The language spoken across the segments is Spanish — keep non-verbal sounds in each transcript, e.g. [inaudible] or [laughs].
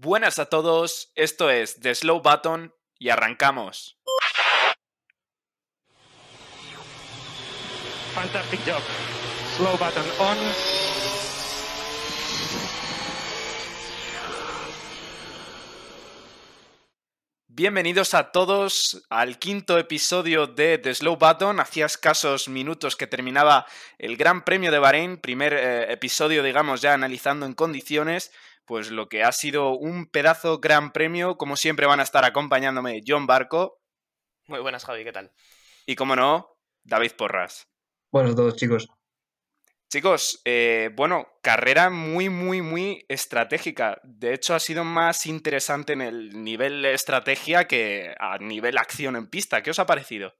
Buenas a todos, esto es The Slow Button y arrancamos. Fantastic job. Slow button on. Bienvenidos a todos al quinto episodio de The Slow Button. Hacía escasos minutos que terminaba el Gran Premio de Bahrein, primer eh, episodio, digamos, ya analizando en condiciones, pues lo que ha sido un pedazo Gran Premio. Como siempre van a estar acompañándome John Barco. Muy buenas, Javi, ¿qué tal? Y como no, David Porras. Buenos todos, chicos. Chicos, eh, bueno, carrera muy, muy, muy estratégica. De hecho, ha sido más interesante en el nivel estrategia que a nivel acción en pista. ¿Qué os ha parecido?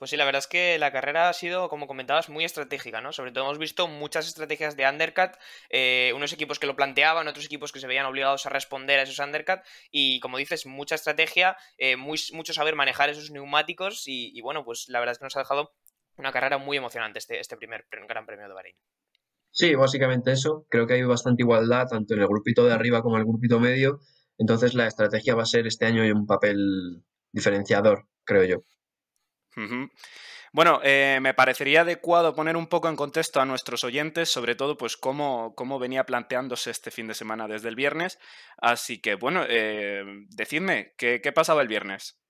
Pues sí, la verdad es que la carrera ha sido, como comentabas, muy estratégica, ¿no? Sobre todo hemos visto muchas estrategias de undercut, eh, unos equipos que lo planteaban, otros equipos que se veían obligados a responder a esos undercut, y como dices, mucha estrategia, eh, mucho saber manejar esos neumáticos, y, y, bueno, pues la verdad es que nos ha dejado una carrera muy emocionante este, este primer Gran Premio de Bahrein. Sí, básicamente eso. Creo que hay bastante igualdad tanto en el grupito de arriba como en el grupito medio. Entonces la estrategia va a ser este año un papel diferenciador, creo yo. Bueno, eh, me parecería adecuado poner un poco en contexto a nuestros oyentes, sobre todo, pues cómo, cómo venía planteándose este fin de semana desde el viernes. Así que, bueno, eh, decidme, ¿qué, ¿qué pasaba el viernes?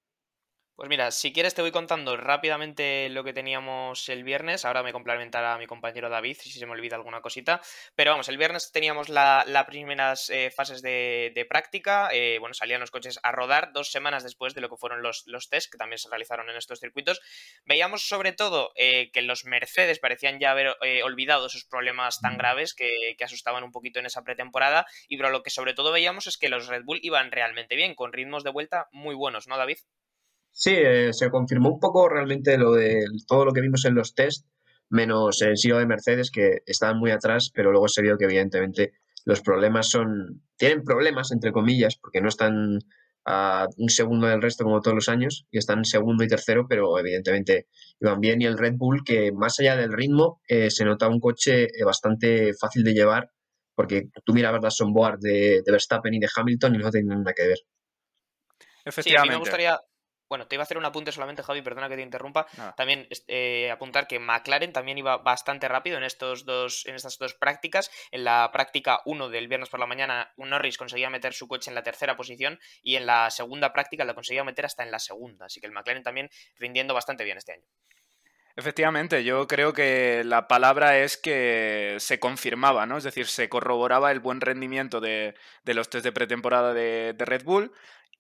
Pues mira, si quieres te voy contando rápidamente lo que teníamos el viernes. Ahora me complementará mi compañero David si se me olvida alguna cosita. Pero vamos, el viernes teníamos las la primeras eh, fases de, de práctica. Eh, bueno, salían los coches a rodar dos semanas después de lo que fueron los, los test que también se realizaron en estos circuitos. Veíamos sobre todo eh, que los Mercedes parecían ya haber olvidado esos problemas tan graves que, que asustaban un poquito en esa pretemporada. Y pero lo que sobre todo veíamos es que los Red Bull iban realmente bien, con ritmos de vuelta muy buenos, ¿no, David? Sí, eh, se confirmó un poco realmente lo de todo lo que vimos en los test, menos el CEO de Mercedes, que estaban muy atrás, pero luego se vio que evidentemente los problemas son, tienen problemas, entre comillas, porque no están a un segundo del resto como todos los años, y están segundo y tercero, pero evidentemente iban bien. Y el Red Bull, que más allá del ritmo, eh, se nota un coche eh, bastante fácil de llevar, porque tú mirabas las onboard de, de Verstappen y de Hamilton y no tienen nada que ver. Sí, a mí me gustaría, bueno, te iba a hacer un apunte solamente, Javi, perdona que te interrumpa. También eh, apuntar que McLaren también iba bastante rápido en, estos dos, en estas dos prácticas. En la práctica 1 del viernes por la mañana, Norris conseguía meter su coche en la tercera posición y en la segunda práctica lo conseguía meter hasta en la segunda. Así que el McLaren también rindiendo bastante bien este año. Efectivamente, yo creo que la palabra es que se confirmaba, ¿no? Es decir, se corroboraba el buen rendimiento de, de los test de pretemporada de, de Red Bull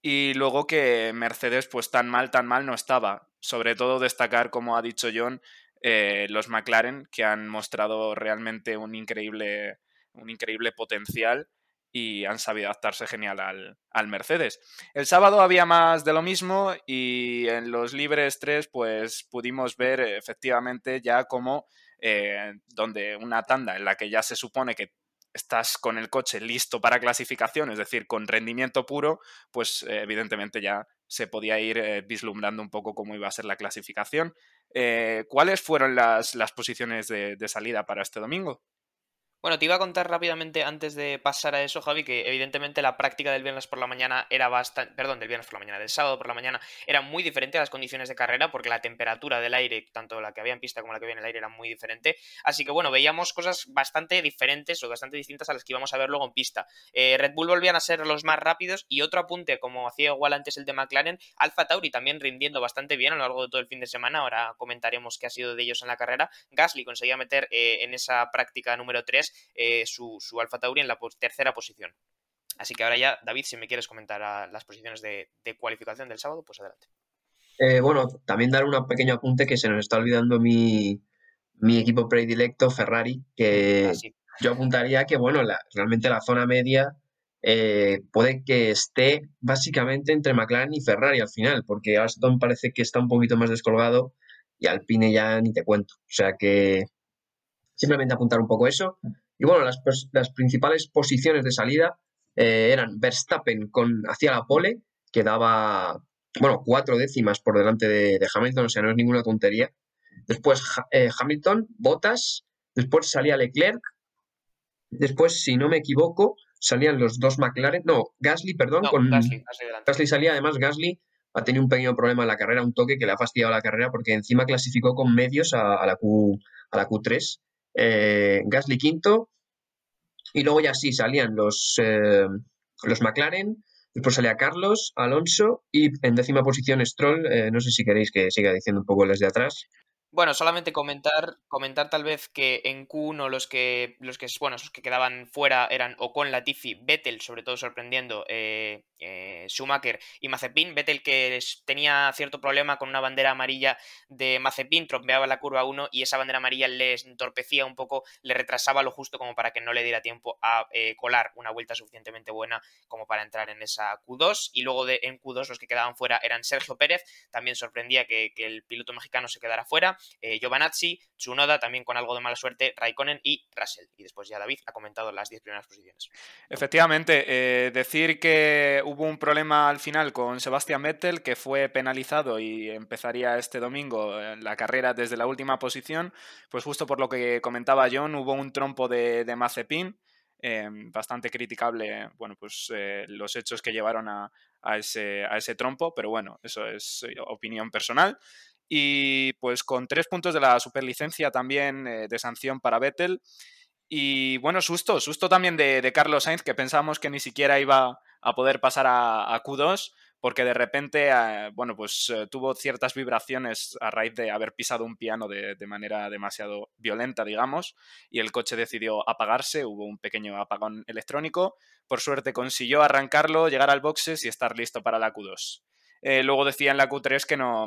y luego que Mercedes, pues tan mal, tan mal no estaba. Sobre todo destacar, como ha dicho John, eh, los McLaren, que han mostrado realmente un increíble, un increíble potencial y han sabido adaptarse genial al, al, Mercedes. El sábado había más de lo mismo y en los libres 3 pues pudimos ver efectivamente ya como eh, donde una tanda en la que ya se supone que estás con el coche listo para clasificación, es decir, con rendimiento puro, pues eh, evidentemente ya se podía ir eh, vislumbrando un poco cómo iba a ser la clasificación. Eh, ¿Cuáles fueron las, las posiciones de, de salida para este domingo? Bueno, te iba a contar rápidamente antes de pasar a eso, Javi, que evidentemente la práctica del viernes por la mañana era bastante, perdón, del viernes por la mañana, del sábado por la mañana, era muy diferente a las condiciones de carrera porque la temperatura del aire, tanto la que había en pista como la que había en el aire, era muy diferente. Así que bueno, veíamos cosas bastante diferentes o bastante distintas a las que íbamos a ver luego en pista. Eh, Red Bull volvían a ser los más rápidos y otro apunte, como hacía igual antes el de McLaren, Alfa Tauri también rindiendo bastante bien a lo largo de todo el fin de semana. Ahora comentaremos qué ha sido de ellos en la carrera. Gasly conseguía meter eh, en esa práctica número 3 eh, su, su Alfa Tauri en la tercera posición. Así que ahora ya, David, si me quieres comentar a las posiciones de, de, cualificación del sábado, pues adelante. Eh, bueno, también dar un pequeño apunte que se nos está olvidando mi, mi equipo predilecto, Ferrari, que ah, sí. yo apuntaría que, bueno, la, realmente la zona media eh, puede que esté básicamente entre McLaren y Ferrari al final, porque Aston parece que está un poquito más descolgado y Alpine ya ni te cuento. O sea que simplemente apuntar un poco eso. Y bueno, las, las principales posiciones de salida eh, eran Verstappen con hacia la pole, que daba, bueno, cuatro décimas por delante de, de Hamilton, o sea, no es ninguna tontería. Después eh, Hamilton, Bottas, después salía Leclerc, después, si no me equivoco, salían los dos McLaren, no, Gasly, perdón, con Gasly, Gasly, salía, además Gasly ha tenido un pequeño problema en la carrera, un toque que le ha fastidiado la carrera porque encima clasificó con medios a, la, Q, a la Q3. Eh, Gasly quinto y luego ya sí salían los, eh, los McLaren, después salía Carlos, Alonso y en décima posición Stroll, eh, no sé si queréis que siga diciendo un poco desde atrás. Bueno, solamente comentar, comentar tal vez que en Q1 los que, los que, bueno, los que quedaban fuera eran Ocon, Latifi, Vettel, sobre todo sorprendiendo, eh, eh, Schumacher y Mazepin. Vettel que tenía cierto problema con una bandera amarilla de Mazepin, trompeaba la curva 1 y esa bandera amarilla le entorpecía un poco, le retrasaba lo justo como para que no le diera tiempo a eh, colar una vuelta suficientemente buena como para entrar en esa Q2. Y luego de, en Q2 los que quedaban fuera eran Sergio Pérez, también sorprendía que, que el piloto mexicano se quedara fuera eh, Giovanazzi, Tsunoda, también con algo de mala suerte, Raikkonen y Russell. Y después ya David ha comentado las 10 primeras posiciones. Efectivamente, eh, decir que hubo un problema al final con Sebastian Vettel, que fue penalizado y empezaría este domingo la carrera desde la última posición, pues justo por lo que comentaba John, hubo un trompo de, Mazepin. Eh, bastante criticable, bueno, pues eh, los hechos que llevaron a, ese, a ese trompo, pero bueno, eso es opinión personal y pues con tres puntos de la superlicencia también eh, de sanción para Vettel. Y bueno, susto, susto también de, Carlos Sainz, que pensamos que ni siquiera iba a poder pasar a, Q2, porque de repente, eh, bueno, pues eh, tuvo ciertas vibraciones a raíz de haber pisado un piano de, de, manera demasiado violenta, digamos, y el coche decidió apagarse, hubo un pequeño apagón electrónico. Por suerte consiguió arrancarlo, llegar al boxes y estar listo para la Q2. luego decía en la Q3 que no,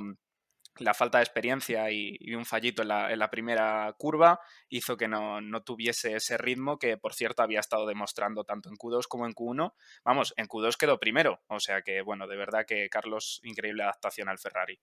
la falta de experiencia y, un fallito en la, primera curva hizo que no, tuviese ese ritmo que, por cierto, había estado demostrando tanto en Q2 como en Q1. Vamos, en Q2 quedó primero, o sea que, bueno, de verdad que Carlos, increíble adaptación al Ferrari.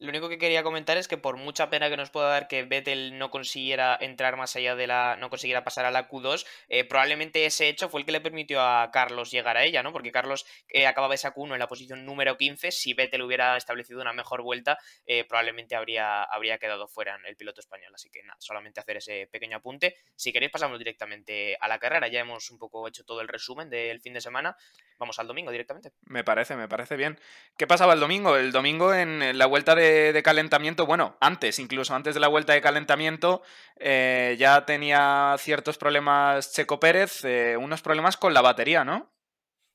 Lo único que quería comentar es que por mucha pena que nos pueda dar que Vettel no consiguiera entrar más allá de la. no consiguiera pasar a la Q2, eh, probablemente ese hecho fue el que le permitió a Carlos llegar a ella, ¿no? Porque Carlos eh, acababa esa Q1 en la posición número 15. Si Vettel hubiera establecido una mejor vuelta, eh, probablemente habría, habría quedado fuera el piloto español. Así que nada, solamente hacer ese pequeño apunte. Si queréis, pasamos directamente a la carrera. Ya hemos un poco hecho todo el resumen del fin de semana. Vamos al domingo directamente. Me parece, me parece bien. ¿Qué pasaba el domingo? El domingo en la vuelta de de, calentamiento, bueno, antes, incluso antes de la vuelta de calentamiento, eh, ya tenía ciertos problemas Checo Pérez, eh, unos problemas con la batería, ¿no?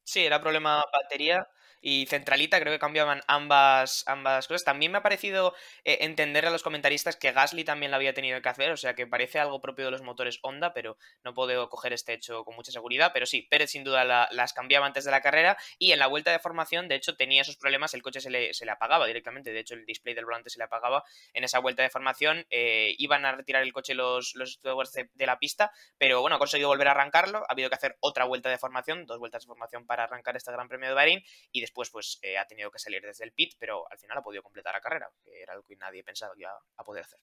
Sí, era problema batería y Centralita, creo que cambiaban ambas, ambas cosas. También me ha parecido eh, entender a los comentaristas que Gasly también lo había tenido que hacer, o sea que parece algo propio de los motores Honda, pero no puedo coger este hecho con mucha seguridad. Pero sí, Pérez sin duda las cambiaba antes de la carrera y en la vuelta de formación, de hecho, tenía esos problemas, el coche se le, se le apagaba directamente, de hecho, el display del volante se le apagaba en esa vuelta de formación. Eh, iban a retirar el coche los, los de, de la pista, pero bueno, ha conseguido volver a arrancarlo, ha habido que hacer otra vuelta de formación, dos vueltas de formación para arrancar este Gran Premio de Bahrein y después pues eh, ha tenido que salir desde el pit, pero al final ha podido completar la carrera, que era algo que nadie pensaba que iba a poder hacer.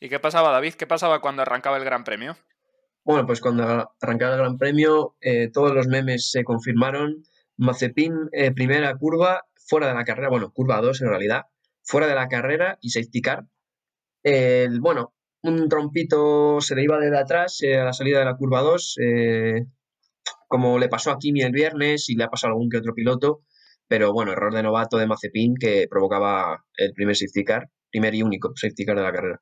¿Y qué pasaba, David? ¿Qué pasaba cuando arrancaba el Gran Premio? Bueno, pues cuando arrancaba el Gran Premio, eh, todos los memes se confirmaron. Mazepin, eh, primera curva, fuera de la carrera, bueno, curva 2 en realidad, fuera de la carrera y safety car. bueno, un trompito se le iba desde atrás a la salida de la curva 2, como le pasó a Kimi el viernes y le ha pasado a algún que otro piloto. Pero bueno, error de novato de Mazepin que provocaba el primer safety car, primer y único safety car de la carrera.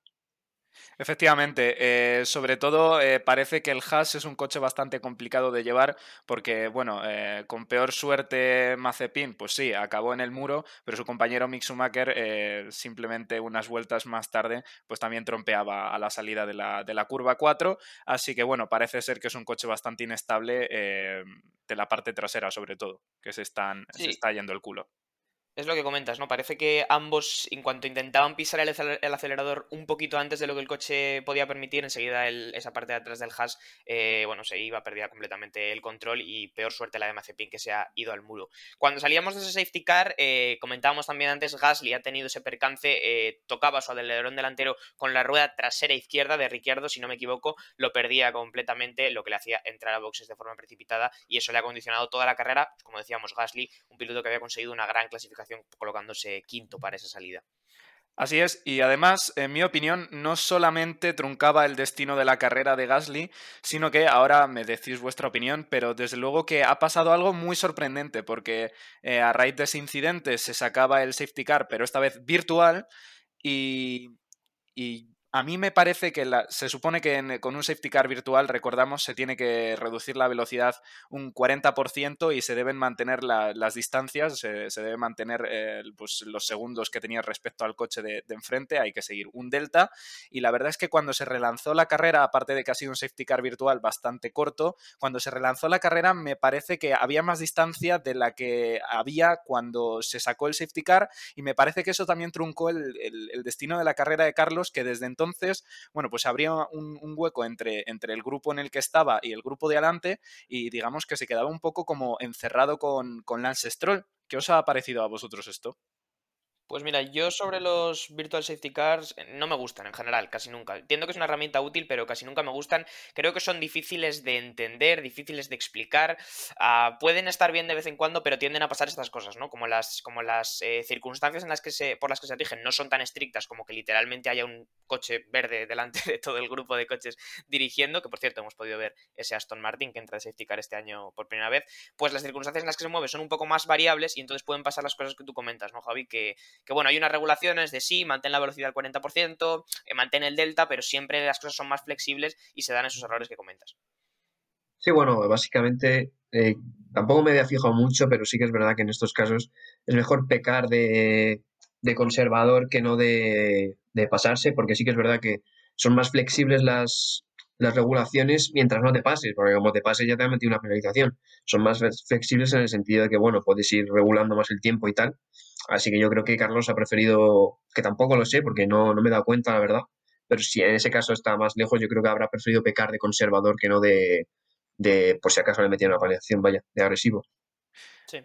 Efectivamente, eh, sobre todo eh, parece que el Haas es un coche bastante complicado de llevar porque, bueno, eh, con peor suerte Mazepin, pues sí, acabó en el muro, pero su compañero Mick Schumacher simplemente unas vueltas más tarde, pues también trompeaba a la salida de la, de la curva 4, así que bueno, parece ser que es un coche bastante inestable de la parte trasera sobre todo, que se, están, se está yendo el culo. Es lo que comentas, ¿no? Parece que ambos, en cuanto intentaban pisar el, acelerador un poquito antes de lo que el coche podía permitir, enseguida esa parte de atrás del hash, eh, bueno, se iba, perdía completamente el control y peor suerte la de Mazepin que se ha ido al muro. Cuando salíamos de ese safety car, eh, comentábamos también antes, Gasly ha tenido ese percance, eh, tocaba su acelerón delantero con la rueda trasera izquierda de Ricciardo, si no me equivoco, lo perdía completamente, lo que le hacía entrar a boxes de forma precipitada y eso le ha condicionado toda la carrera, como decíamos, Gasly, un piloto que había conseguido una gran clasificación colocándose quinto para esa salida. Así es, y además, en mi opinión, no solamente truncaba el destino de la carrera de Gasly, sino que ahora me decís vuestra opinión, pero desde luego que ha pasado algo muy sorprendente, porque eh, a raíz de ese incidente se sacaba el safety car, pero esta vez virtual, y, y a mí me parece que se supone que con un safety car virtual, recordamos, se tiene que reducir la velocidad un 40% y se deben mantener las distancias, se, debe mantener eh, pues, los segundos que tenía respecto al coche de, enfrente, hay que seguir un delta. Y la verdad es que cuando se relanzó la carrera, aparte de que ha sido un safety car virtual bastante corto, cuando se relanzó la carrera me parece que había más distancia de la que había cuando se sacó el safety car y me parece que eso también truncó el destino de la carrera de Carlos, que desde entonces entonces, bueno, pues habría un, hueco entre, entre el grupo en el que estaba y el grupo de adelante y digamos que se quedaba un poco como encerrado con, con Lance Stroll. ¿Qué os ha parecido a vosotros esto? Pues mira, yo sobre los Virtual Safety Cars eh, no me gustan en general, casi nunca. Entiendo que es una herramienta útil, pero casi nunca me gustan. Creo que son difíciles de entender, difíciles de explicar. Ah, pueden estar bien de vez en cuando, pero tienden a pasar estas cosas, ¿no? Como las, como las eh, circunstancias en las que se, por las que se rigen no son tan estrictas como que literalmente haya un coche verde delante de todo el grupo de coches dirigiendo, que por cierto hemos podido ver ese Aston Martin que entra de Safety Car este año por primera vez. Pues las circunstancias en las que se mueve son un poco más variables y entonces pueden pasar las cosas que tú comentas, ¿no, Javi? Que que bueno, hay unas regulaciones de sí, mantén la velocidad al 40%, eh, mantén el delta, pero siempre las cosas son más flexibles y se dan esos errores que comentas. Sí, bueno, básicamente eh, tampoco me había fijado mucho, pero sí que es verdad que en estos casos es mejor pecar de, conservador que no de, de, pasarse, porque sí que es verdad que son más flexibles las, las regulaciones mientras no te pases, porque como te pases ya te han metido una penalización. Son más flexibles en el sentido de que, bueno, puedes ir regulando más el tiempo y tal. Así que yo creo que Carlos ha preferido, que tampoco lo sé, porque no, no me he dado cuenta, la verdad, pero si en ese caso está más lejos, yo creo que habrá preferido pecar de conservador que no de, de por si acaso le metieron una penalización, vaya, de agresivo. Sí.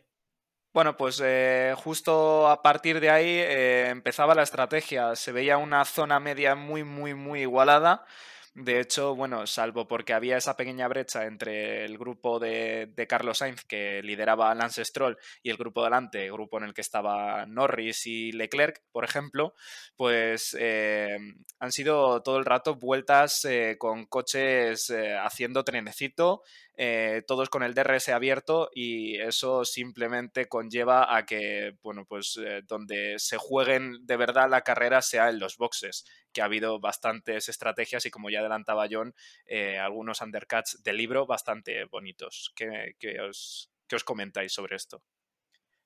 Bueno, pues eh, justo a partir de ahí eh, empezaba la estrategia. Se veía una zona media muy, muy, muy igualada. De hecho, bueno, salvo porque había esa pequeña brecha entre el grupo de, Carlos Sainz que lideraba Lance Stroll y el grupo delante, el grupo en el que estaba Norris y Leclerc, por ejemplo, pues eh, han sido todo el rato vueltas eh, con coches eh, haciendo trenecito, todos con el DRS abierto y eso simplemente conlleva a que, bueno, pues donde se jueguen de verdad la carrera sea en los boxes que ha habido bastantes estrategias y como ya adelantaba John, eh, algunos undercuts de libro bastante bonitos. ¿Qué, os, ¿Qué os comentáis sobre esto?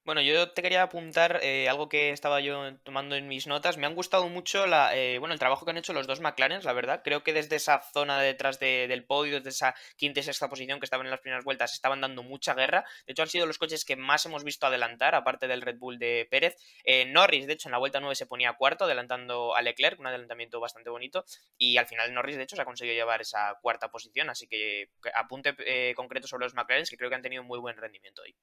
Bueno, yo te quería apuntar eh, algo que estaba yo tomando en mis notas. Me han gustado mucho la, eh, bueno, el trabajo que han hecho los dos McLaren, la verdad. Creo que desde esa zona detrás del podio, desde esa quinta y sexta posición que estaban en las primeras vueltas, estaban dando mucha guerra. De hecho, han sido los coches que más hemos visto adelantar, aparte del Red Bull de Pérez. Eh, Norris, de hecho, en la vuelta 9 se ponía cuarto, adelantando a Leclerc, un adelantamiento bastante bonito. Y al final Norris, de hecho, se ha conseguido llevar esa cuarta posición. Así que apunte concreto sobre los McLaren, que creo que han tenido muy buen rendimiento hoy.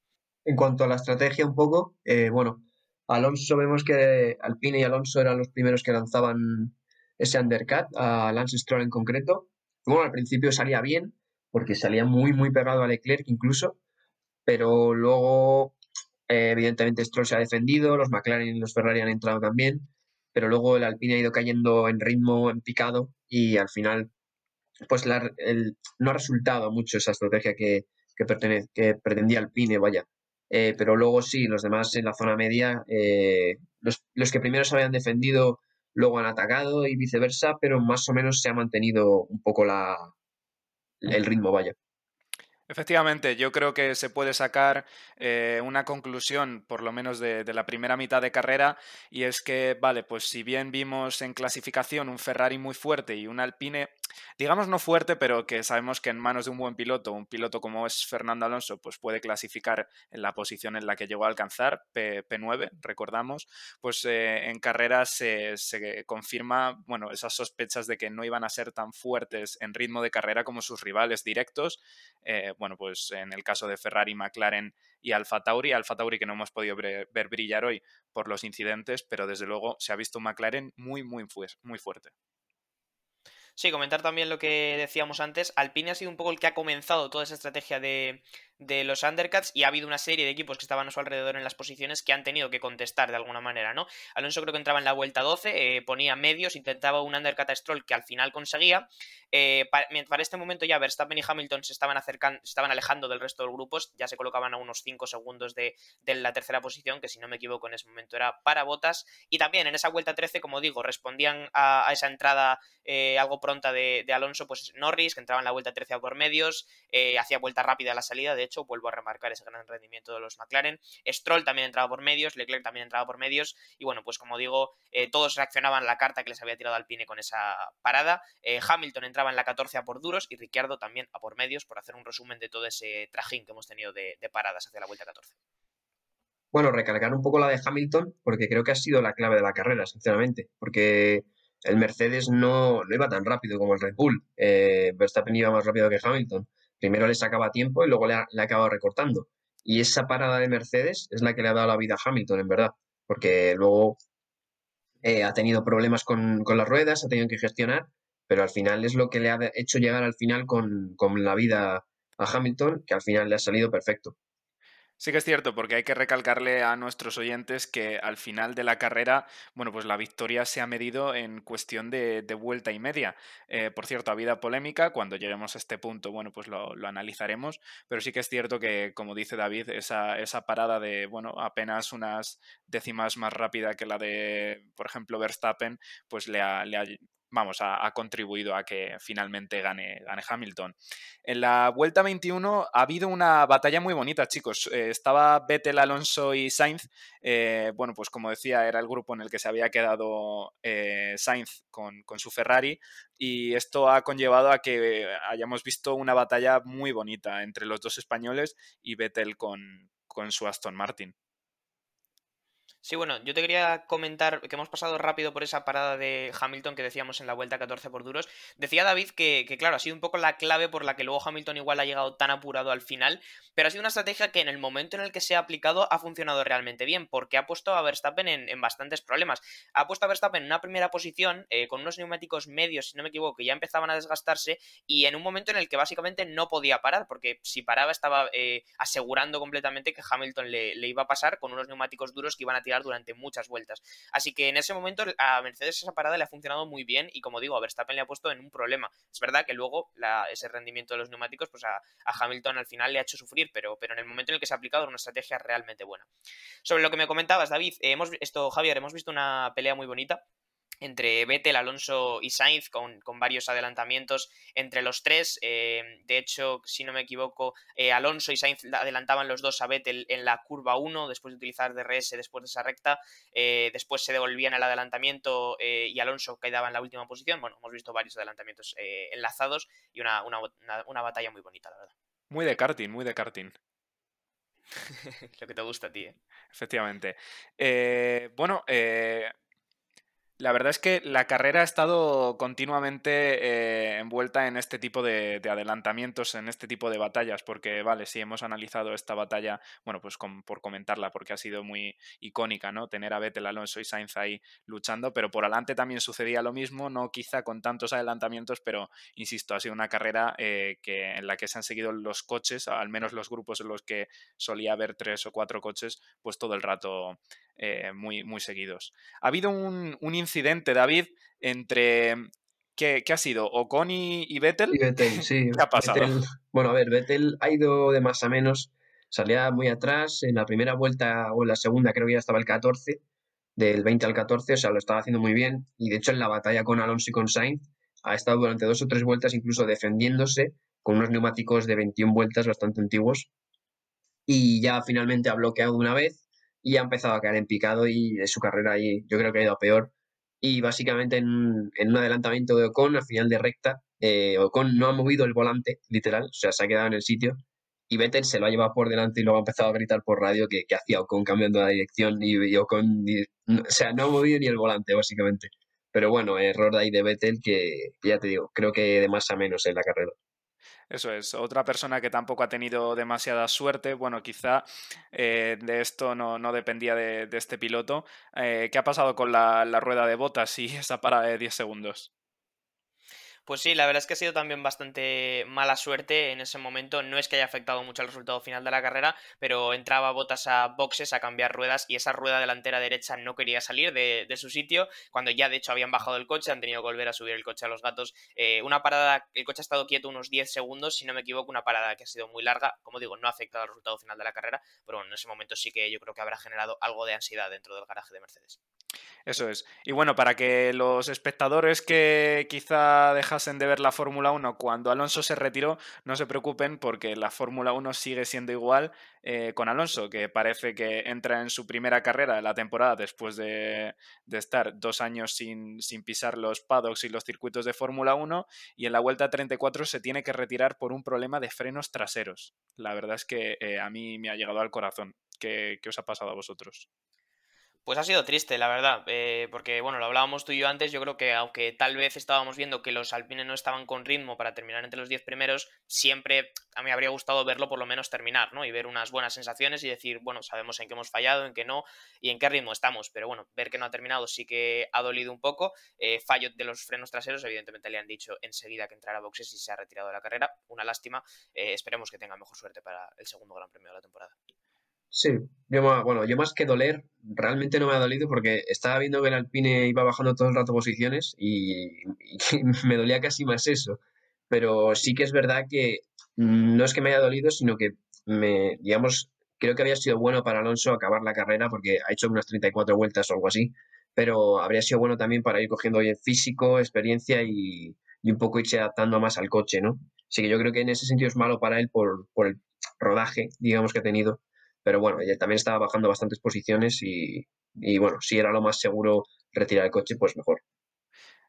En cuanto a la estrategia un poco, eh, bueno, Alonso vemos que Alpine y Alonso eran los primeros que lanzaban ese undercut, a Lance Stroll en concreto. Bueno, al principio salía bien, porque salía muy, muy pegado a Leclerc incluso, pero luego, eh, evidentemente, Stroll se ha defendido, los McLaren y los Ferrari han entrado también, pero luego el Alpine ha ido cayendo en ritmo, en picado, y al final, pues no ha resultado mucho esa estrategia que, que pretendía Alpine, vaya. Eh, pero luego sí, los demás en la zona media, eh, los, los, que primero se habían defendido, luego han atacado y viceversa, pero más o menos se ha mantenido un poco la, el ritmo, vaya. Efectivamente, yo creo que se puede sacar eh, una conclusión, por lo menos de, la primera mitad de carrera, y es que, vale, pues si bien vimos en clasificación un Ferrari muy fuerte y un Alpine, digamos no fuerte, pero que sabemos que en manos de un buen piloto, un piloto como es Fernando Alonso, pues puede clasificar en la posición en la que llegó a alcanzar, P 9 recordamos, pues eh, en carrera se, se confirma, bueno, esas sospechas de que no iban a ser tan fuertes en ritmo de carrera como sus rivales directos. Eh, bueno, pues en el caso de Ferrari, McLaren y Alfa Tauri, Alfa Tauri que no hemos podido ver brillar hoy por los incidentes, pero desde luego se ha visto un McLaren muy, muy, muy fuerte. Sí, comentar también lo que decíamos antes. Alpine ha sido un poco el que ha comenzado toda esa estrategia de, de los undercuts y ha habido una serie de equipos que estaban a su alrededor en las posiciones que han tenido que contestar de alguna manera, ¿no? Alonso creo que entraba en la vuelta 12, eh, ponía medios, intentaba un undercut a Stroll que al final conseguía. Eh, para, este momento ya Verstappen y Hamilton se estaban acercando, se estaban alejando del resto de los grupos, ya se colocaban a unos 5 segundos de, la tercera posición, que si no me equivoco en ese momento era para botas. Y también en esa vuelta 13, como digo, respondían a, esa entrada eh, algo pronta de, Alonso, pues Norris, que entraba en la vuelta 13 a por medios, hacía vuelta rápida a la salida, de hecho, vuelvo a remarcar ese gran rendimiento de los McLaren. Stroll también entraba por medios, Leclerc también entraba por medios, y bueno, pues como digo, eh, todos reaccionaban a la carta que les había tirado Alpine con esa parada. Eh, Hamilton entraba en la 14 a por duros y Ricciardo también a por medios, por hacer un resumen de todo ese trajín que hemos tenido de, paradas hacia la vuelta 14. Bueno, recalcar un poco la de Hamilton, porque creo que ha sido la clave de la carrera, sinceramente, porque el Mercedes no, iba tan rápido como el Red Bull. Eh, Verstappen iba más rápido que Hamilton primero le sacaba tiempo y luego le ha, acabado recortando. Y esa parada de Mercedes es la que le ha dado la vida a Hamilton, en verdad, porque luego eh, ha tenido problemas con, las ruedas, ha tenido que gestionar, pero al final es lo que le ha hecho llegar al final con, con la vida a Hamilton, que al final le ha salido perfecto. Sí que es cierto, porque hay que recalcarle a nuestros oyentes que al final de la carrera, bueno, pues la victoria se ha medido en cuestión de, vuelta y media. Eh, por cierto, ha habido polémica, cuando lleguemos a este punto, bueno, pues lo, analizaremos, pero sí que es cierto que, como dice David, esa, esa parada de, bueno, apenas unas décimas más rápida que la de, por ejemplo, Verstappen, pues le ha, le ha vamos, ha, contribuido a que finalmente gane, gane, Hamilton. En la vuelta 21 ha habido una batalla muy bonita, chicos. Eh, estaba Vettel, Alonso y Sainz. Eh, bueno, pues como decía, era el grupo en el que se había quedado eh, Sainz con, con, su Ferrari y esto ha conllevado a que hayamos visto una batalla muy bonita entre los dos españoles y Vettel con, con su Aston Martin. Sí, bueno, yo te quería comentar que hemos pasado rápido por esa parada de Hamilton que decíamos en la vuelta 14 por duros. Decía David que, claro, ha sido un poco la clave por la que luego Hamilton igual ha llegado tan apurado al final, pero ha sido una estrategia que en el momento en el que se ha aplicado ha funcionado realmente bien, porque ha puesto a Verstappen en, bastantes problemas. Ha puesto a Verstappen en una primera posición eh, con unos neumáticos medios, si no me equivoco, que ya empezaban a desgastarse y en un momento en el que básicamente no podía parar, porque si paraba estaba eh, asegurando completamente que Hamilton le, le iba a pasar con unos neumáticos duros que iban a durante muchas vueltas. Así que en ese momento a Mercedes esa parada le ha funcionado muy bien y como digo, a Verstappen le ha puesto en un problema. Es verdad que luego ese rendimiento de los neumáticos pues a, Hamilton al final le ha hecho sufrir, pero, pero en el momento en el que se ha aplicado era una estrategia realmente buena. Sobre lo que me comentabas, David, hemos, esto, Javier, hemos visto una pelea muy bonita entre Vettel, Alonso y Sainz, con, varios adelantamientos entre los tres. Eh, de hecho, si no me equivoco, eh, Alonso y Sainz adelantaban los dos a Vettel en la curva 1 después de utilizar DRS después de esa recta. Eh, después se devolvían el adelantamiento y Alonso quedaba en la última posición. Bueno, hemos visto varios adelantamientos enlazados y una, una, batalla muy bonita, la verdad. Muy de karting, muy de karting. [laughs] Lo que te gusta a ti, ¿eh? Efectivamente. bueno, la verdad es que la carrera ha estado continuamente eh, envuelta en este tipo de, adelantamientos, en este tipo de batallas, porque, vale, sí hemos analizado esta batalla, bueno, pues por comentarla, porque ha sido muy icónica, ¿no? Tener a Vettel, Alonso y Sainz ahí luchando, pero por adelante también sucedía lo mismo, no quizá con tantos adelantamientos, pero, insisto, ha sido una carrera eh, que, en la que se han seguido los coches, al menos los grupos en los que solía haber tres o cuatro coches, pues todo el rato eh, muy, muy seguidos. Ha habido un, incidente, David, entre... ¿Qué, ha sido? ¿Ocon y, Vettel? Y Vettel, [laughs] sí. ¿Qué ha pasado? bueno, a ver, Vettel ha ido de más a menos. Salía muy atrás. En la primera vuelta o en la segunda creo que ya estaba el 14, del 20 al 14, o sea, lo estaba haciendo muy bien. Y de hecho en la batalla con Alonso y con Sainz ha estado durante dos o tres vueltas incluso defendiéndose con unos neumáticos de 21 vueltas bastante antiguos. Y ya finalmente ha bloqueado una vez y ha empezado a caer en picado y su carrera ahí yo creo que ha ido a peor. Y básicamente en, un adelantamiento de Ocon, al final de recta, eh, Ocon no ha movido el volante, literal, o sea, se ha quedado en el sitio. Y Vettel se lo ha llevado por delante y luego ha empezado a gritar por radio que, hacía Ocon cambiando la dirección y, Ocon, o sea, no ha movido ni el volante, básicamente. Pero bueno, error de ahí de Vettel que ya te digo, creo que de más a menos en la carrera. Eso es, otra persona que tampoco ha tenido demasiada suerte, bueno, quizá eh, de esto no, dependía de, este piloto. Eh, ¿Qué ha pasado con la, rueda de botas y [laughs] esa parada de 10 segundos? Pues sí, la verdad es que ha sido también bastante mala suerte en ese momento. No es que haya afectado mucho al resultado final de la carrera, pero entraba Botas a boxes a cambiar ruedas y esa rueda delantera derecha no quería salir de, su sitio, cuando ya de hecho habían bajado el coche, han tenido que volver a subir el coche a los gatos. Eh, una parada, el coche ha estado quieto unos 10 segundos, si no me equivoco, una parada que ha sido muy larga. Como digo, no ha afectado al resultado final de la carrera, pero bueno, en ese momento sí que yo creo que habrá generado algo de ansiedad dentro del garaje de Mercedes. Eso es. Y bueno, para que los espectadores que quizá dejasen de ver la Fórmula 1 cuando Alonso se retiró, no se preocupen porque la Fórmula 1 sigue siendo igual eh, con Alonso, que parece que entra en su primera carrera de la temporada después de, estar dos años sin, pisar los paddocks y los circuitos de Fórmula 1 y en la vuelta 34 se tiene que retirar por un problema de frenos traseros. La verdad es que eh, a mí me ha llegado al corazón. ¿Qué, ¿Qué os ha pasado a vosotros? Pues ha sido triste, la verdad, eh, porque bueno, lo hablábamos tú y yo antes, yo creo que aunque tal vez estábamos viendo que los alpines no estaban con ritmo para terminar entre los 10 primeros, siempre a mí habría gustado verlo por lo menos terminar, ¿no? Y ver unas buenas sensaciones y decir, bueno, sabemos en qué hemos fallado, en qué no y en qué ritmo estamos, pero bueno, ver que no ha terminado sí que ha dolido un poco. Eh, fallo de los frenos traseros, evidentemente le han dicho enseguida que entrara a boxes y se ha retirado de la carrera, una lástima, eh, esperemos que tenga mejor suerte para el segundo Gran Premio de la temporada. Sí, yo, bueno, yo más que doler, realmente no me ha dolido porque estaba viendo que el Alpine iba bajando todo el rato posiciones y, [laughs] me dolía casi más eso. Pero sí que es verdad que no es que me haya dolido, sino que me, digamos, creo que había sido bueno para Alonso acabar la carrera porque ha hecho unas 34 vueltas o algo así, pero habría sido bueno también para ir cogiendo bien físico, experiencia y, y, un poco irse adaptando más al coche, ¿no? Así que yo creo que en ese sentido es malo para él por, por el rodaje, digamos, que ha tenido pero bueno, también estaba bajando bastantes posiciones y, bueno, si era lo más seguro retirar el coche, pues mejor.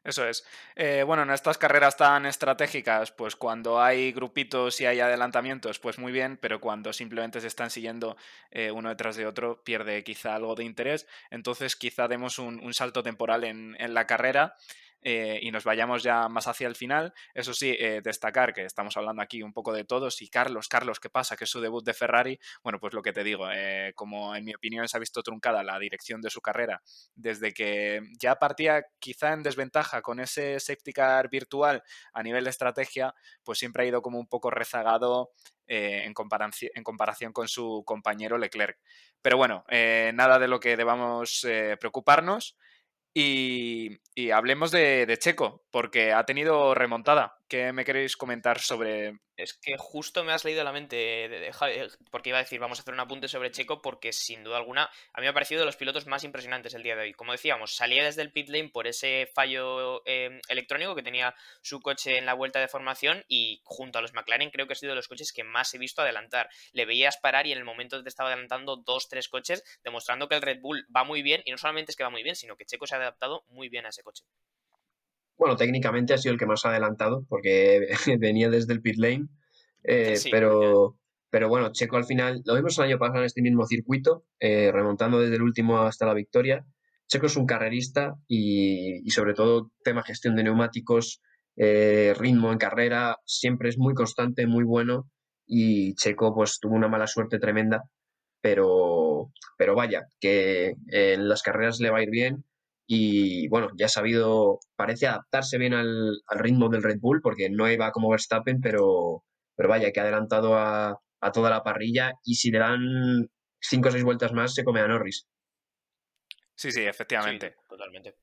Eso es. Eh, bueno, en estas carreras tan estratégicas, pues cuando hay grupitos y hay adelantamientos, pues muy bien, pero cuando simplemente se están siguiendo eh, uno detrás de otro, pierde quizá algo de interés. Entonces, quizá demos un, salto temporal en, en la carrera eh, y nos vayamos ya más hacia el final. Eso sí, eh, destacar que estamos hablando aquí un poco de todos y Carlos, Carlos, ¿qué pasa? Que es su debut de Ferrari, bueno, pues lo que te digo, eh, como en mi opinión se ha visto truncada la dirección de su carrera desde que ya partía quizá en desventaja con ese safety car virtual a nivel de estrategia, pues siempre ha ido como un poco rezagado en, comparación, en, comparación, con su compañero Leclerc. Pero bueno, nada de lo que debamos preocuparnos. Y, hablemos de, de, Checo, porque ha tenido remontada. ¿Qué me queréis comentar sobre, es que justo me has leído la mente, de, porque iba a decir, vamos a hacer un apunte sobre Checo, porque sin duda alguna a mí me ha parecido de los pilotos más impresionantes el día de hoy. Como decíamos, salía desde el pit lane por ese fallo em, electrónico que tenía su coche en la vuelta de formación y junto a los McLaren creo que ha sido de los coches que más he visto adelantar. Le veías parar y en el momento te estaba adelantando dos, tres coches, demostrando que el Red Bull va muy bien y no solamente es que va muy bien, sino que Checo se ha adaptado muy bien a ese coche. Bueno, técnicamente ha sido el que más ha adelantado porque [laughs] venía desde el pit lane, eh, pero, pero bueno, Checo al final, lo vimos el año pasado en este mismo circuito, eh, remontando desde el último hasta la victoria. Checo es un carrerista y, sobre todo tema gestión de neumáticos, eh, ritmo en carrera, siempre es muy constante, muy bueno y Checo pues tuvo una mala suerte tremenda, pero, pero vaya, que en las carreras le va a ir bien y bueno, ya ha sabido, parece adaptarse bien al, ritmo del Red Bull, porque no iba como Verstappen, pero, pero vaya, que ha adelantado a, toda la parrilla y si le dan cinco o seis vueltas más se come a Norris. Sí, sí, efectivamente. totalmente.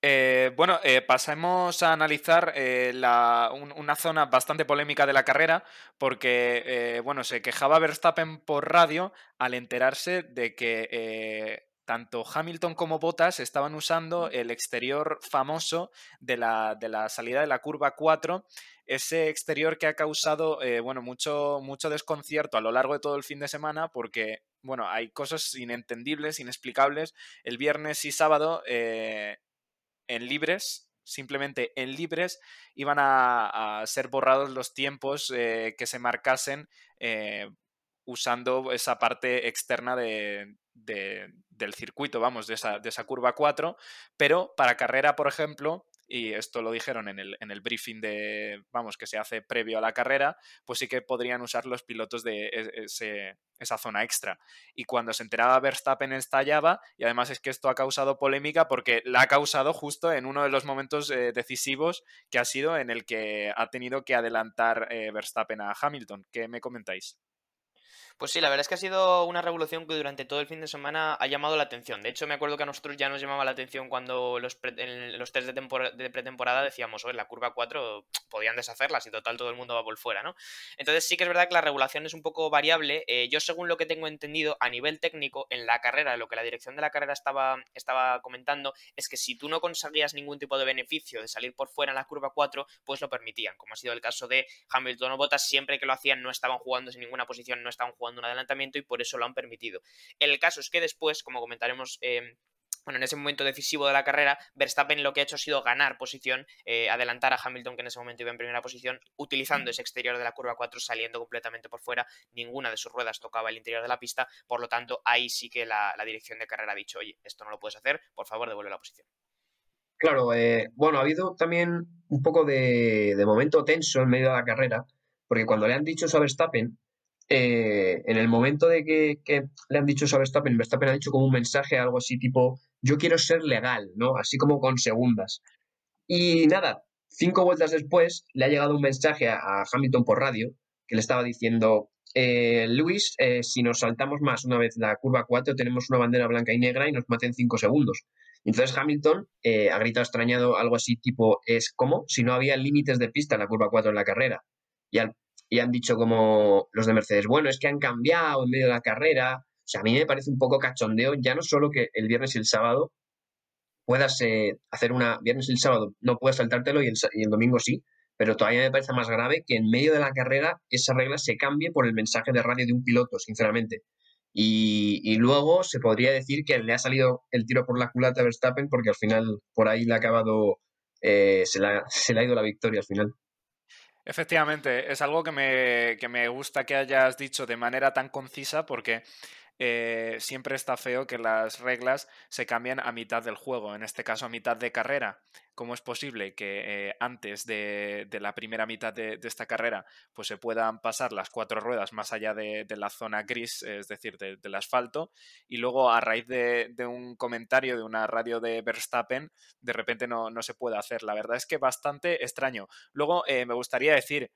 Eh, bueno, eh, pasemos a analizar eh, una zona bastante polémica de la carrera, porque bueno, se quejaba Verstappen por radio al enterarse de que tanto Hamilton como Bottas estaban usando el exterior famoso de la, salida de la curva 4, ese exterior que ha causado eh, bueno, mucho, mucho desconcierto a lo largo de todo el fin de semana porque bueno, hay cosas inentendibles, inexplicables. El viernes y sábado eh, en libres, simplemente en libres, iban a, ser borrados los tiempos eh, que se marcasen usando esa parte externa de, del circuito, vamos, de esa, de esa curva 4, pero para carrera, por ejemplo, y esto lo dijeron en el, en el briefing de, vamos, que se hace previo a la carrera, pues sí que podrían usar los pilotos de ese, esa zona extra. Y cuando se enteraba Verstappen estallaba, y además es que esto ha causado polémica porque la ha causado justo en uno de los momentos eh, decisivos que ha sido en el que ha tenido que adelantar eh, Verstappen a Hamilton. ¿Qué me comentáis? Pues sí, la verdad es que ha sido una revolución que durante todo el fin de semana ha llamado la atención. De hecho, me acuerdo que a nosotros ya nos llamaba la atención cuando los, en los test de, de pretemporada decíamos, oye, la curva 4 podían deshacerlas y total todo el mundo va por fuera, ¿no? Entonces sí que es verdad que la regulación es un poco variable. Eh, yo según lo que tengo entendido a nivel técnico en la carrera, lo que la dirección de la carrera estaba, estaba comentando es que si tú no conseguías ningún tipo de beneficio de salir por fuera en la curva 4, pues lo permitían, como ha sido el caso de Hamilton o Bottas, siempre que lo hacían no estaban jugando sin ninguna posición, no estaban jugando un adelantamiento y por eso lo han permitido. El caso es que después, como comentaremos... Eh, bueno, en ese momento decisivo de la carrera, Verstappen lo que ha hecho ha sido ganar posición, eh, adelantar a Hamilton, que en ese momento iba en primera posición, utilizando ese exterior de la curva 4, saliendo completamente por fuera. Ninguna de sus ruedas tocaba el interior de la pista, por lo tanto, ahí sí que la, dirección de carrera ha dicho, oye, esto no lo puedes hacer, por favor, devuelve la posición. Claro, eh, bueno, ha habido también un poco de, de momento tenso en medio de la carrera, porque cuando le han dicho eso a Verstappen, eh, en el momento de que, le han dicho eso a Verstappen, Verstappen ha dicho como un mensaje, algo así tipo, yo quiero ser legal, ¿no? Así como con segundas. Y nada, cinco vueltas después le ha llegado un mensaje a, Hamilton por radio que le estaba diciendo, eh, Luis, eh, si nos saltamos más una vez la curva 4, tenemos una bandera blanca y negra y nos maten cinco segundos. Entonces Hamilton ha gritado extrañado algo así tipo, es como si no había límites de pista en la curva 4 en la carrera. Y al y han dicho como los de Mercedes, bueno, es que han cambiado en medio de la carrera. O sea, a mí me parece un poco cachondeo, ya no solo que el viernes y el sábado puedas eh, hacer una, viernes y el sábado no puedes saltártelo y el, y el domingo sí, pero todavía me parece más grave que en medio de la carrera esa regla se cambie por el mensaje de radio de un piloto, sinceramente. Y, luego se podría decir que le ha salido el tiro por la culata a Verstappen porque al final por ahí le ha acabado, eh, se, se le ha ido la victoria al final. Efectivamente, es algo que me, que me gusta que hayas dicho de manera tan concisa porque eh, siempre está feo que las reglas se cambien a mitad del juego, en este caso a mitad de carrera. ¿Cómo es posible que eh, antes de, la primera mitad de, esta carrera pues se puedan pasar las cuatro ruedas más allá de, la zona gris, es decir, del asfalto, y luego a raíz de, un comentario de una radio de Verstappen, de repente no, se puede hacer? La verdad es que bastante extraño. Luego eh, me gustaría decir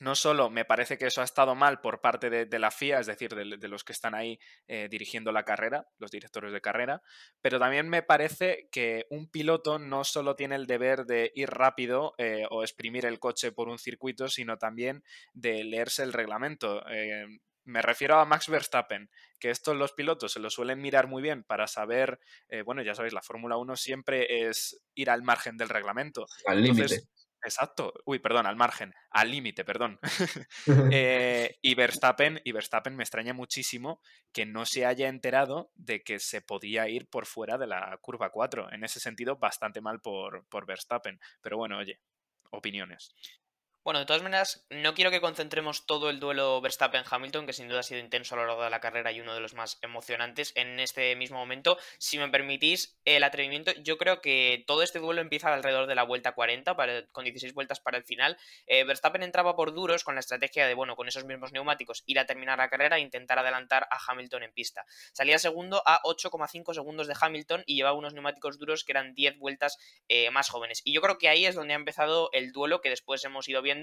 no solo me parece que eso ha estado mal por parte de, la FIA, es decir, de, los que están ahí eh, dirigiendo la carrera, los directores de carrera, pero también me parece que un piloto no solo tiene el deber de ir rápido eh, o exprimir el coche por un circuito, sino también de leerse el reglamento. Eh, me refiero a Max Verstappen, que estos los pilotos se lo suelen mirar muy bien para saber, bueno, ya sabéis, la Fórmula 1 siempre es ir al margen del reglamento. Al límite. Exacto. Uy, perdón, al margen, al límite, perdón. [laughs] [laughs] Eh, y Verstappen, y Verstappen me extraña muchísimo que no se haya enterado de que se podía ir por fuera de la curva 4. En ese sentido, bastante mal por, por Verstappen. Pero bueno, oye, opiniones. Bueno, de todas maneras, no quiero que concentremos todo el duelo Verstappen-Hamilton, que sin duda ha sido intenso a lo largo de la carrera y uno de los más emocionantes en este mismo momento. Si me permitís el atrevimiento, yo creo que todo este duelo empieza alrededor de la vuelta 40, con 16 vueltas para el final. Eh, Verstappen entraba por duros con la estrategia de, bueno, con esos mismos neumáticos, ir a terminar la carrera e intentar adelantar a Hamilton en pista. Salía segundo a 8,5 segundos de Hamilton y llevaba unos neumáticos duros que eran 10 vueltas eh, más jóvenes. Y yo creo que ahí es donde ha empezado el duelo que después hemos ido viendo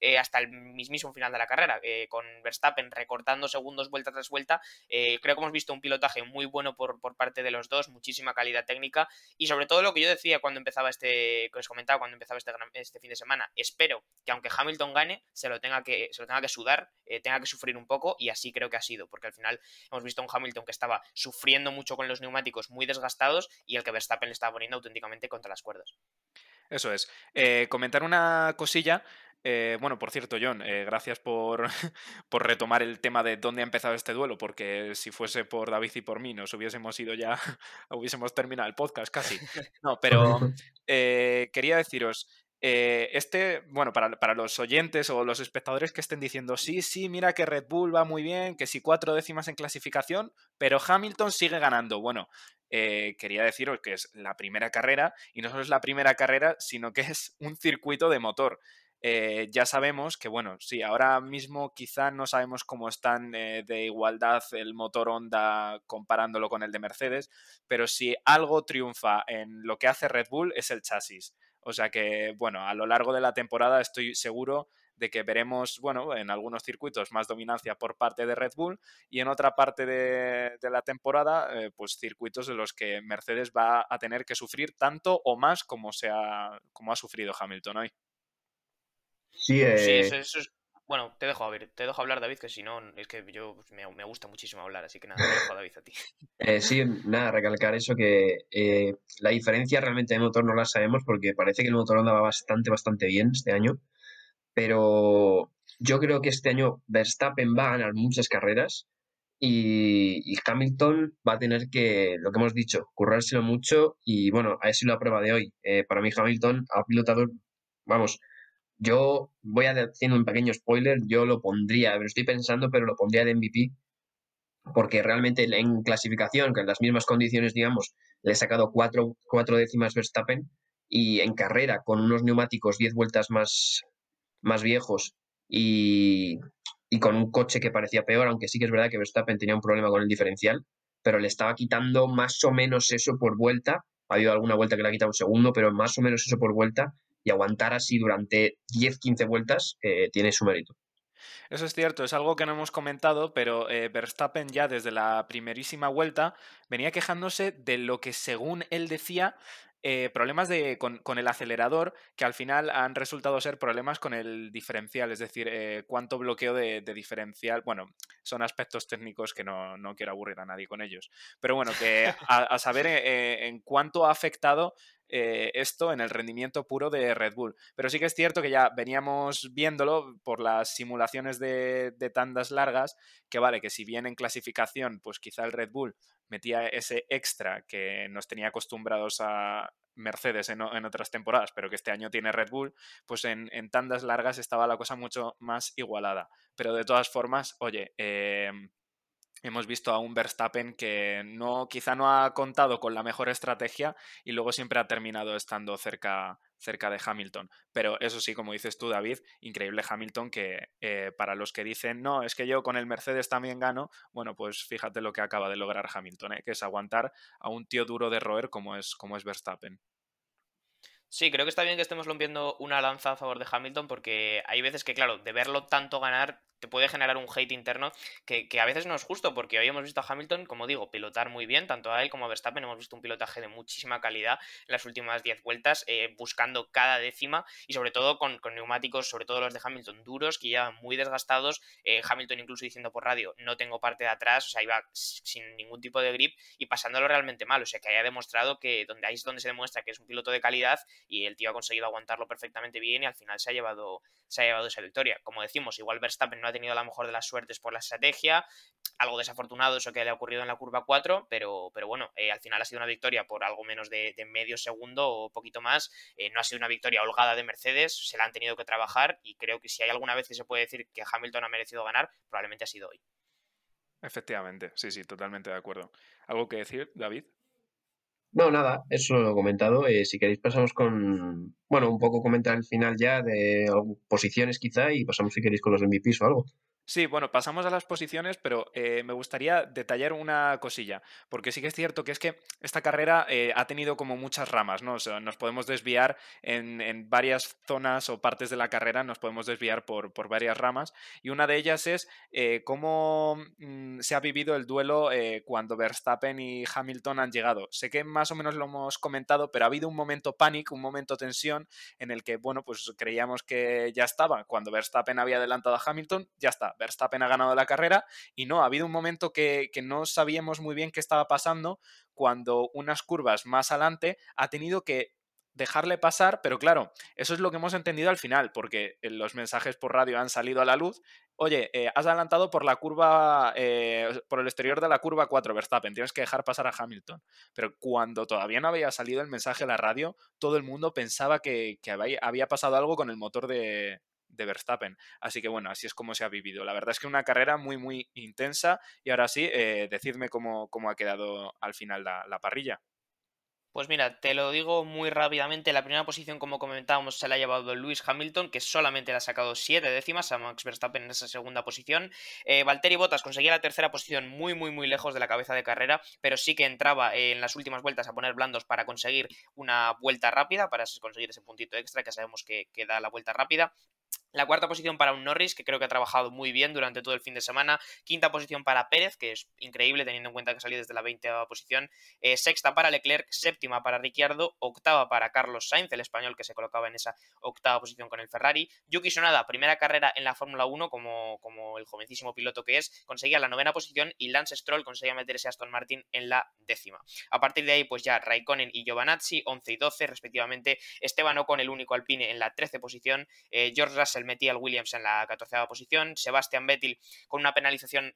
eh, hasta el mismísimo final de la carrera, eh, con Verstappen recortando segundos vuelta tras vuelta. Eh, creo que hemos visto un pilotaje muy bueno por, parte de los dos, muchísima calidad técnica y sobre todo lo que yo decía cuando empezaba este, que os comentaba cuando empezaba este, este fin de semana, espero que aunque Hamilton gane, se lo tenga que, se lo tenga que sudar, tenga que sufrir un poco y así creo que ha sido, porque al final hemos visto un Hamilton que estaba sufriendo mucho con los neumáticos muy desgastados y el que Verstappen le estaba poniendo auténticamente contra las cuerdas. Eso es. comentar una cosilla eh, bueno, por cierto, John, eh, gracias por, [laughs] por, retomar el tema de dónde ha empezado este duelo, porque si fuese por David y por mí nos hubiésemos ido ya, [laughs] hubiésemos terminado el podcast casi. No, [laughs] pero eh, quería deciros, eh, este, bueno, para, para, los oyentes o los espectadores que estén diciendo, sí, sí, mira que Red Bull va muy bien, que sí cuatro décimas en clasificación, pero Hamilton sigue ganando. Bueno, eh, quería deciros que es la primera carrera y no solo es la primera carrera, sino que es un circuito de motor. Eh, ya sabemos que, bueno, sí, ahora mismo quizá no sabemos cómo están eh, de igualdad el motor Honda comparándolo con el de Mercedes, pero si algo triunfa en lo que hace Red Bull es el chasis. O sea que, bueno, a lo largo de la temporada estoy seguro de que veremos, bueno, en algunos circuitos más dominancia por parte de Red Bull y en otra parte de, la temporada, eh, pues circuitos en los que Mercedes va a tener que sufrir tanto o más como, sea, como ha sufrido Hamilton hoy. Sí, eh, eso, es... Bueno, te dejo, a ver, te dejo hablar, David, que si no, es que yo pues, me, gusta muchísimo hablar, así que nada, te dejo, David, a ti. Eh, sí, nada, recalcar eso, que eh, la diferencia realmente de motor no la sabemos porque parece que el motor andaba bastante, bastante bien este año, pero yo creo que este año Verstappen va a ganar muchas carreras y, Hamilton va a tener que, lo que hemos dicho, currárselo mucho y bueno, a eso la prueba de hoy. para mí Hamilton ha pilotado, vamos, yo voy haciendo un pequeño spoiler, yo lo pondría, lo estoy pensando, pero lo pondría de MVP, porque realmente en clasificación, que en las mismas condiciones, digamos, le he sacado cuatro, cuatro décimas Verstappen, y en carrera, con unos neumáticos diez vueltas más, más viejos y, y con un coche que parecía peor, aunque sí que es verdad que Verstappen tenía un problema con el diferencial, pero le estaba quitando más o menos eso por vuelta. Ha habido alguna vuelta que le ha quitado un segundo, pero más o menos eso por vuelta y aguantar así durante 10-15 vueltas eh, tiene su mérito. Eso es cierto, es algo que no hemos comentado, pero eh, Verstappen ya desde la primerísima vuelta venía quejándose de lo que según él decía eh, problemas de, con, el acelerador que al final han resultado ser problemas con el diferencial, es decir, cuánto bloqueo de, diferencial. Bueno, son aspectos técnicos que no, quiero aburrir a nadie con ellos. Pero bueno, que a, saber eh, en cuánto ha afectado esto en el rendimiento puro de Red Bull. Pero sí que es cierto que ya veníamos viéndolo por las simulaciones de, de tandas largas, que vale, que si bien en clasificación, pues quizá el Red Bull metía ese extra que nos tenía acostumbrados a Mercedes en, otras temporadas, pero que este año tiene Red Bull, pues en, tandas largas estaba la cosa mucho más igualada. Pero de todas formas, oye, em, hemos visto a un Verstappen que no, quizá no ha contado con la mejor estrategia y luego siempre ha terminado estando cerca, cerca de Hamilton. Pero eso sí, como dices tú, David, increíble Hamilton que eh, para los que dicen, no, es que yo con el Mercedes también gano, bueno, pues fíjate lo que acaba de lograr Hamilton, ¿eh? que es aguantar a un tío duro de roer como es, como es Verstappen. Sí, creo que está bien que estemos rompiendo una lanza a favor de Hamilton porque hay veces que, claro, de verlo tanto ganar te puede generar un hate interno que, a veces no es justo, porque hoy hemos visto a Hamilton, como digo, pilotar muy bien, tanto a él como a Verstappen, hemos visto un pilotaje de muchísima calidad en las últimas 10 vueltas, eh, buscando cada décima y sobre todo con, neumáticos, sobre todo los de Hamilton duros, que ya muy desgastados, eh, Hamilton incluso diciendo por radio, no tengo parte de atrás, o sea, iba sin ningún tipo de grip y pasándolo realmente mal, o sea, que haya demostrado que donde ahí es donde se demuestra que es un piloto de calidad y el tío ha conseguido aguantarlo perfectamente bien y al final se ha llevado, se ha llevado esa victoria. Como decimos, igual Verstappen no ha tenido la mejor de las suertes por la estrategia, algo desafortunado eso que le ha ocurrido en la curva 4, pero, pero bueno, eh, al final ha sido una victoria por algo menos de, medio segundo o poquito más. Eh, no ha sido una victoria holgada de Mercedes, se la han tenido que trabajar y creo que si hay alguna vez que se puede decir que Hamilton ha merecido ganar, probablemente ha sido hoy. Efectivamente, sí, sí, totalmente de acuerdo. ¿Algo que decir, David? No, nada, eso lo he comentado. Eh, si queréis pasamos con, bueno, un poco comentar el final ya de posiciones quizá y pasamos si queréis con los MVPs o algo. Sí, bueno, pasamos a las posiciones, pero eh, me gustaría detallar una cosilla, porque sí que es cierto que es que esta carrera eh, ha tenido como muchas ramas, ¿no? O sea, nos podemos desviar en, varias zonas o partes de la carrera, nos podemos desviar por, por varias ramas, y una de ellas es eh, cómo mm, se ha vivido el duelo cuando Verstappen y Hamilton han llegado. Sé que más o menos lo hemos comentado, pero ha habido un momento pánico, un momento tensión, en el que, bueno, pues creíamos que ya estaba, cuando Verstappen había adelantado a Hamilton, ya está Verstappen ha ganado la carrera y no, ha habido un momento que, no sabíamos muy bien qué estaba pasando cuando unas curvas más adelante ha tenido que dejarle pasar, pero claro, eso es lo que hemos entendido al final, porque los mensajes por radio han salido a la luz. Oye, eh, has adelantado por la curva, eh, por el exterior de la curva 4, Verstappen, tienes que dejar pasar a Hamilton. Pero cuando todavía no había salido el mensaje a la radio, todo el mundo pensaba que, había pasado algo con el motor de, Verstappen. Así que bueno, así es como se ha vivido. La verdad es que una carrera muy, muy intensa. Y ahora sí, eh, decidme cómo, ha quedado al final la parrilla. Pues mira, te lo digo muy rápidamente. La primera posición, como comentábamos, se la ha llevado Lewis Hamilton, que solamente le ha sacado 7 décimas a Max Verstappen en esa segunda posición. Eh, Valtteri Bottas conseguía la tercera posición muy, muy, muy lejos de la cabeza de carrera, pero sí que entraba en las últimas vueltas a poner blandos para conseguir una vuelta rápida, para conseguir ese puntito extra que sabemos que, que da la vuelta rápida. La cuarta posición para un Norris, que creo que ha trabajado muy bien durante todo el fin de semana. Quinta posición para Pérez, que es increíble teniendo en cuenta que salió desde la 20 posición. Eh, sexta para Leclerc, séptima para Ricciardo, octava para Carlos Sainz, el español que se colocaba en esa octava posición con el Ferrari. Yuki Sonada, primera carrera en la Fórmula 1 como, como el jovencísimo piloto que es, conseguía la novena posición y Lance Stroll conseguía meterse a Aston Martin en la décima. A partir de ahí, pues ya Raikkonen y Giovanazzi, 11 y 12 respectivamente. Esteban Ocon, el único alpine, en la 13 posición. Eh, George Russell metía al Williams en la 14 posición, Sebastian Vettel con una penalización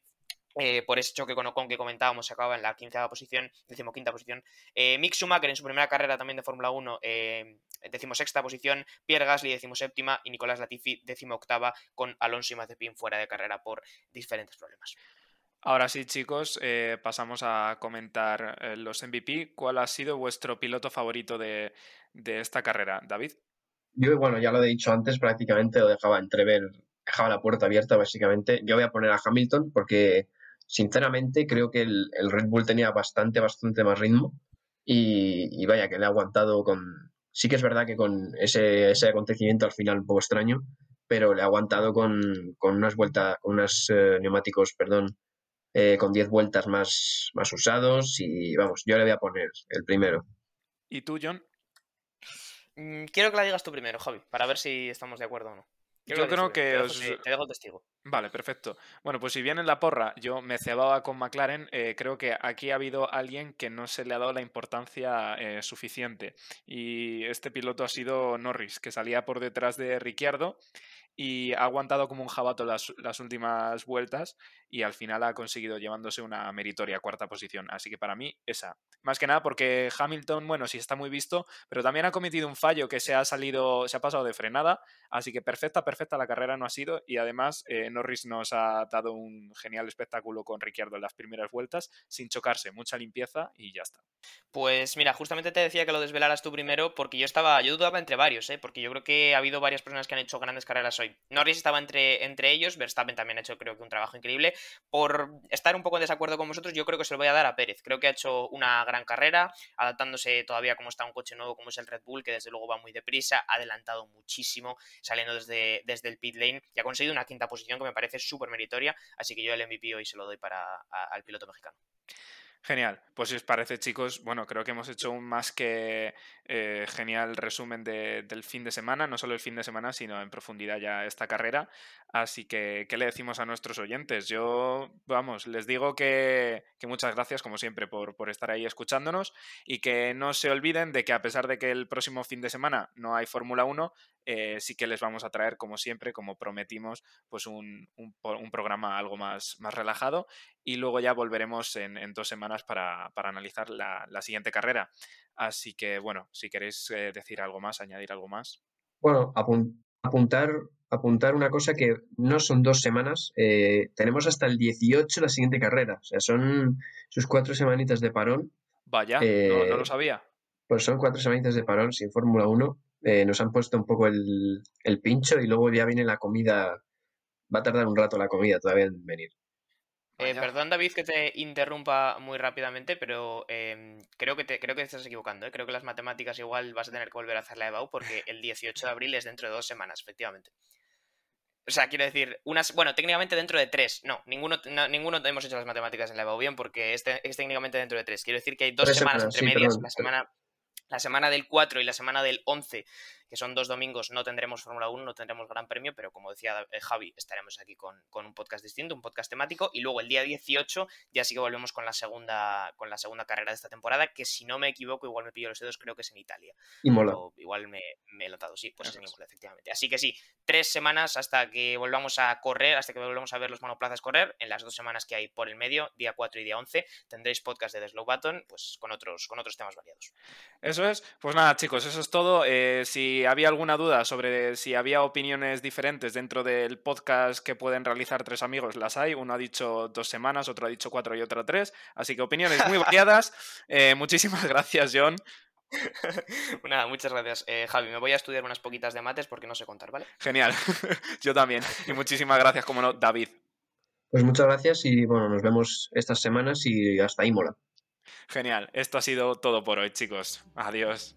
eh, por ese choque con Ocon que comentábamos, se acaba en la 15 posición, decimoquinta posición. Eh, Mick Schumacher en su primera carrera también de Fórmula 1, eh, decimosexta posición. Pierre Gasly, decimoséptima. Y Nicolás Latifi, decimoctava, con Alonso y Mazepin fuera de carrera por diferentes problemas. Ahora sí, chicos, eh, pasamos a comentar los MVP. ¿Cuál ha sido vuestro piloto favorito de esta carrera, David? Yo, bueno, ya lo he dicho antes, prácticamente lo dejaba entrever, dejaba la puerta abierta, básicamente. Yo voy a poner a Hamilton porque, sinceramente, creo que el, Red Bull tenía bastante, bastante más ritmo y, vaya, que le ha aguantado con... Sí que es verdad que con ese, ese acontecimiento al final un poco extraño, pero le ha aguantado con, unas vueltas, con unos eh, neumáticos, perdón, eh, con 10 vueltas más, más usados y vamos, yo le voy a poner el primero. ¿Y tú, John? Mm, quiero que la digas tú primero, Javi, para ver si estamos de acuerdo o no. yo creo que te, dejo, testigo. Vale, perfecto. Bueno, pues si bien en la porra yo me cebaba con McLaren, eh, creo que aquí ha habido alguien que no se le ha dado la importancia eh, suficiente. Y este piloto ha sido Norris, que salía por detrás de Ricciardo y ha aguantado como un jabato las, las, últimas vueltas y al final ha conseguido llevándose una meritoria cuarta posición. Así que para mí esa. Más que nada porque Hamilton, bueno, sí está muy visto, pero también ha cometido un fallo que se ha salido, se ha pasado de frenada. Así que perfecta, perfecta la carrera no ha sido y además eh, Norris nos ha dado un genial espectáculo con Ricciardo en las primeras vueltas sin chocarse, mucha limpieza y ya está. Pues mira, justamente te decía que lo desvelaras tú primero porque yo estaba, yo dudaba entre varios, ¿eh? porque yo creo que ha habido varias personas que han hecho grandes carreras hoy. Norris estaba entre, entre ellos, Verstappen también ha hecho creo que un trabajo increíble. Por estar un poco en desacuerdo con vosotros, yo creo que se lo voy a dar a Pérez. Creo que ha hecho una gran carrera, adaptándose todavía como está un coche nuevo como es el Red Bull, que desde luego va muy deprisa, ha adelantado muchísimo saliendo desde, desde el pit lane y ha conseguido una quinta posición me parece súper meritoria, así que yo el MVP hoy se lo doy para al piloto mexicano. Genial. Pues si os parece, chicos, bueno, creo que hemos hecho un más que eh, genial resumen del fin de semana, no solo el fin de semana, sino en profundidad ya esta carrera. Así que, ¿qué le decimos a nuestros oyentes? Yo, vamos, les digo que, muchas gracias, como siempre, por, por, estar ahí escuchándonos y que no se olviden de que a pesar de que el próximo fin de semana no hay Fórmula 1, eh, sí que les vamos a traer, como siempre, como prometimos, pues un, programa algo más, más relajado y luego ya volveremos en, dos semanas para, analizar la, siguiente carrera. Así que, bueno, si queréis eh, decir algo más, añadir algo más. Bueno, apuntar, apuntar una cosa que no son dos semanas, eh, tenemos hasta el 18 la siguiente carrera, o sea, son sus cuatro semanitas de parón. Vaya, no, no, lo sabía. Pues son cuatro semanitas de parón sin Fórmula 1 eh, nos han puesto un poco el, pincho y luego ya viene la comida. Va a tardar un rato la comida todavía en venir. Eh, perdón, David, que te interrumpa muy rápidamente, pero em, creo, que te, creo que estás equivocando. ¿eh? Creo que las matemáticas igual vas a tener que volver a hacer la EBAU porque el 18 de abril es dentro de dos semanas, efectivamente. O sea, quiero decir, unas, bueno, técnicamente dentro de tres. No, ninguno, ninguno hemos hecho las matemáticas en la EBAU bien porque es, es técnicamente dentro de tres. Quiero decir que hay dos semanas, entre medias. La semana, la semana del 4 y la semana del 11 que son dos domingos, no tendremos Fórmula 1, no tendremos Gran Premio, pero como decía eh, Javi, estaremos aquí con, un podcast distinto, un podcast temático, y luego el día 18 ya sí que volvemos con la segunda, con la segunda carrera de esta temporada, que si no me equivoco, igual me pillo los dedos, creo que es en Italia. Y mola. igual me, he notado, sí, pues es en Imola, efectivamente. Así que sí, tres semanas hasta que volvamos a correr, hasta que volvamos a ver los monoplazas correr, en las dos semanas que hay por el medio, día 4 y día 11, tendréis podcast de The Slow Button, pues con otros, con otros temas variados. Eso es. Pues nada, chicos, eso es todo. Eh, si había alguna duda sobre si había opiniones diferentes dentro del podcast que pueden realizar tres amigos, las hay. Uno ha dicho dos semanas, otro ha dicho cuatro y otro tres. Así que opiniones muy variadas. [laughs] Eh, muchísimas gracias, John. [laughs] Nada, muchas gracias, eh, Javi. Me voy a estudiar unas poquitas de mates porque no sé contar, ¿vale? Genial. [laughs] Yo también. Y muchísimas gracias, como no, David. Pues muchas gracias y bueno, nos vemos estas semanas y hasta Imola. Genial, esto ha sido todo por hoy, chicos. Adiós.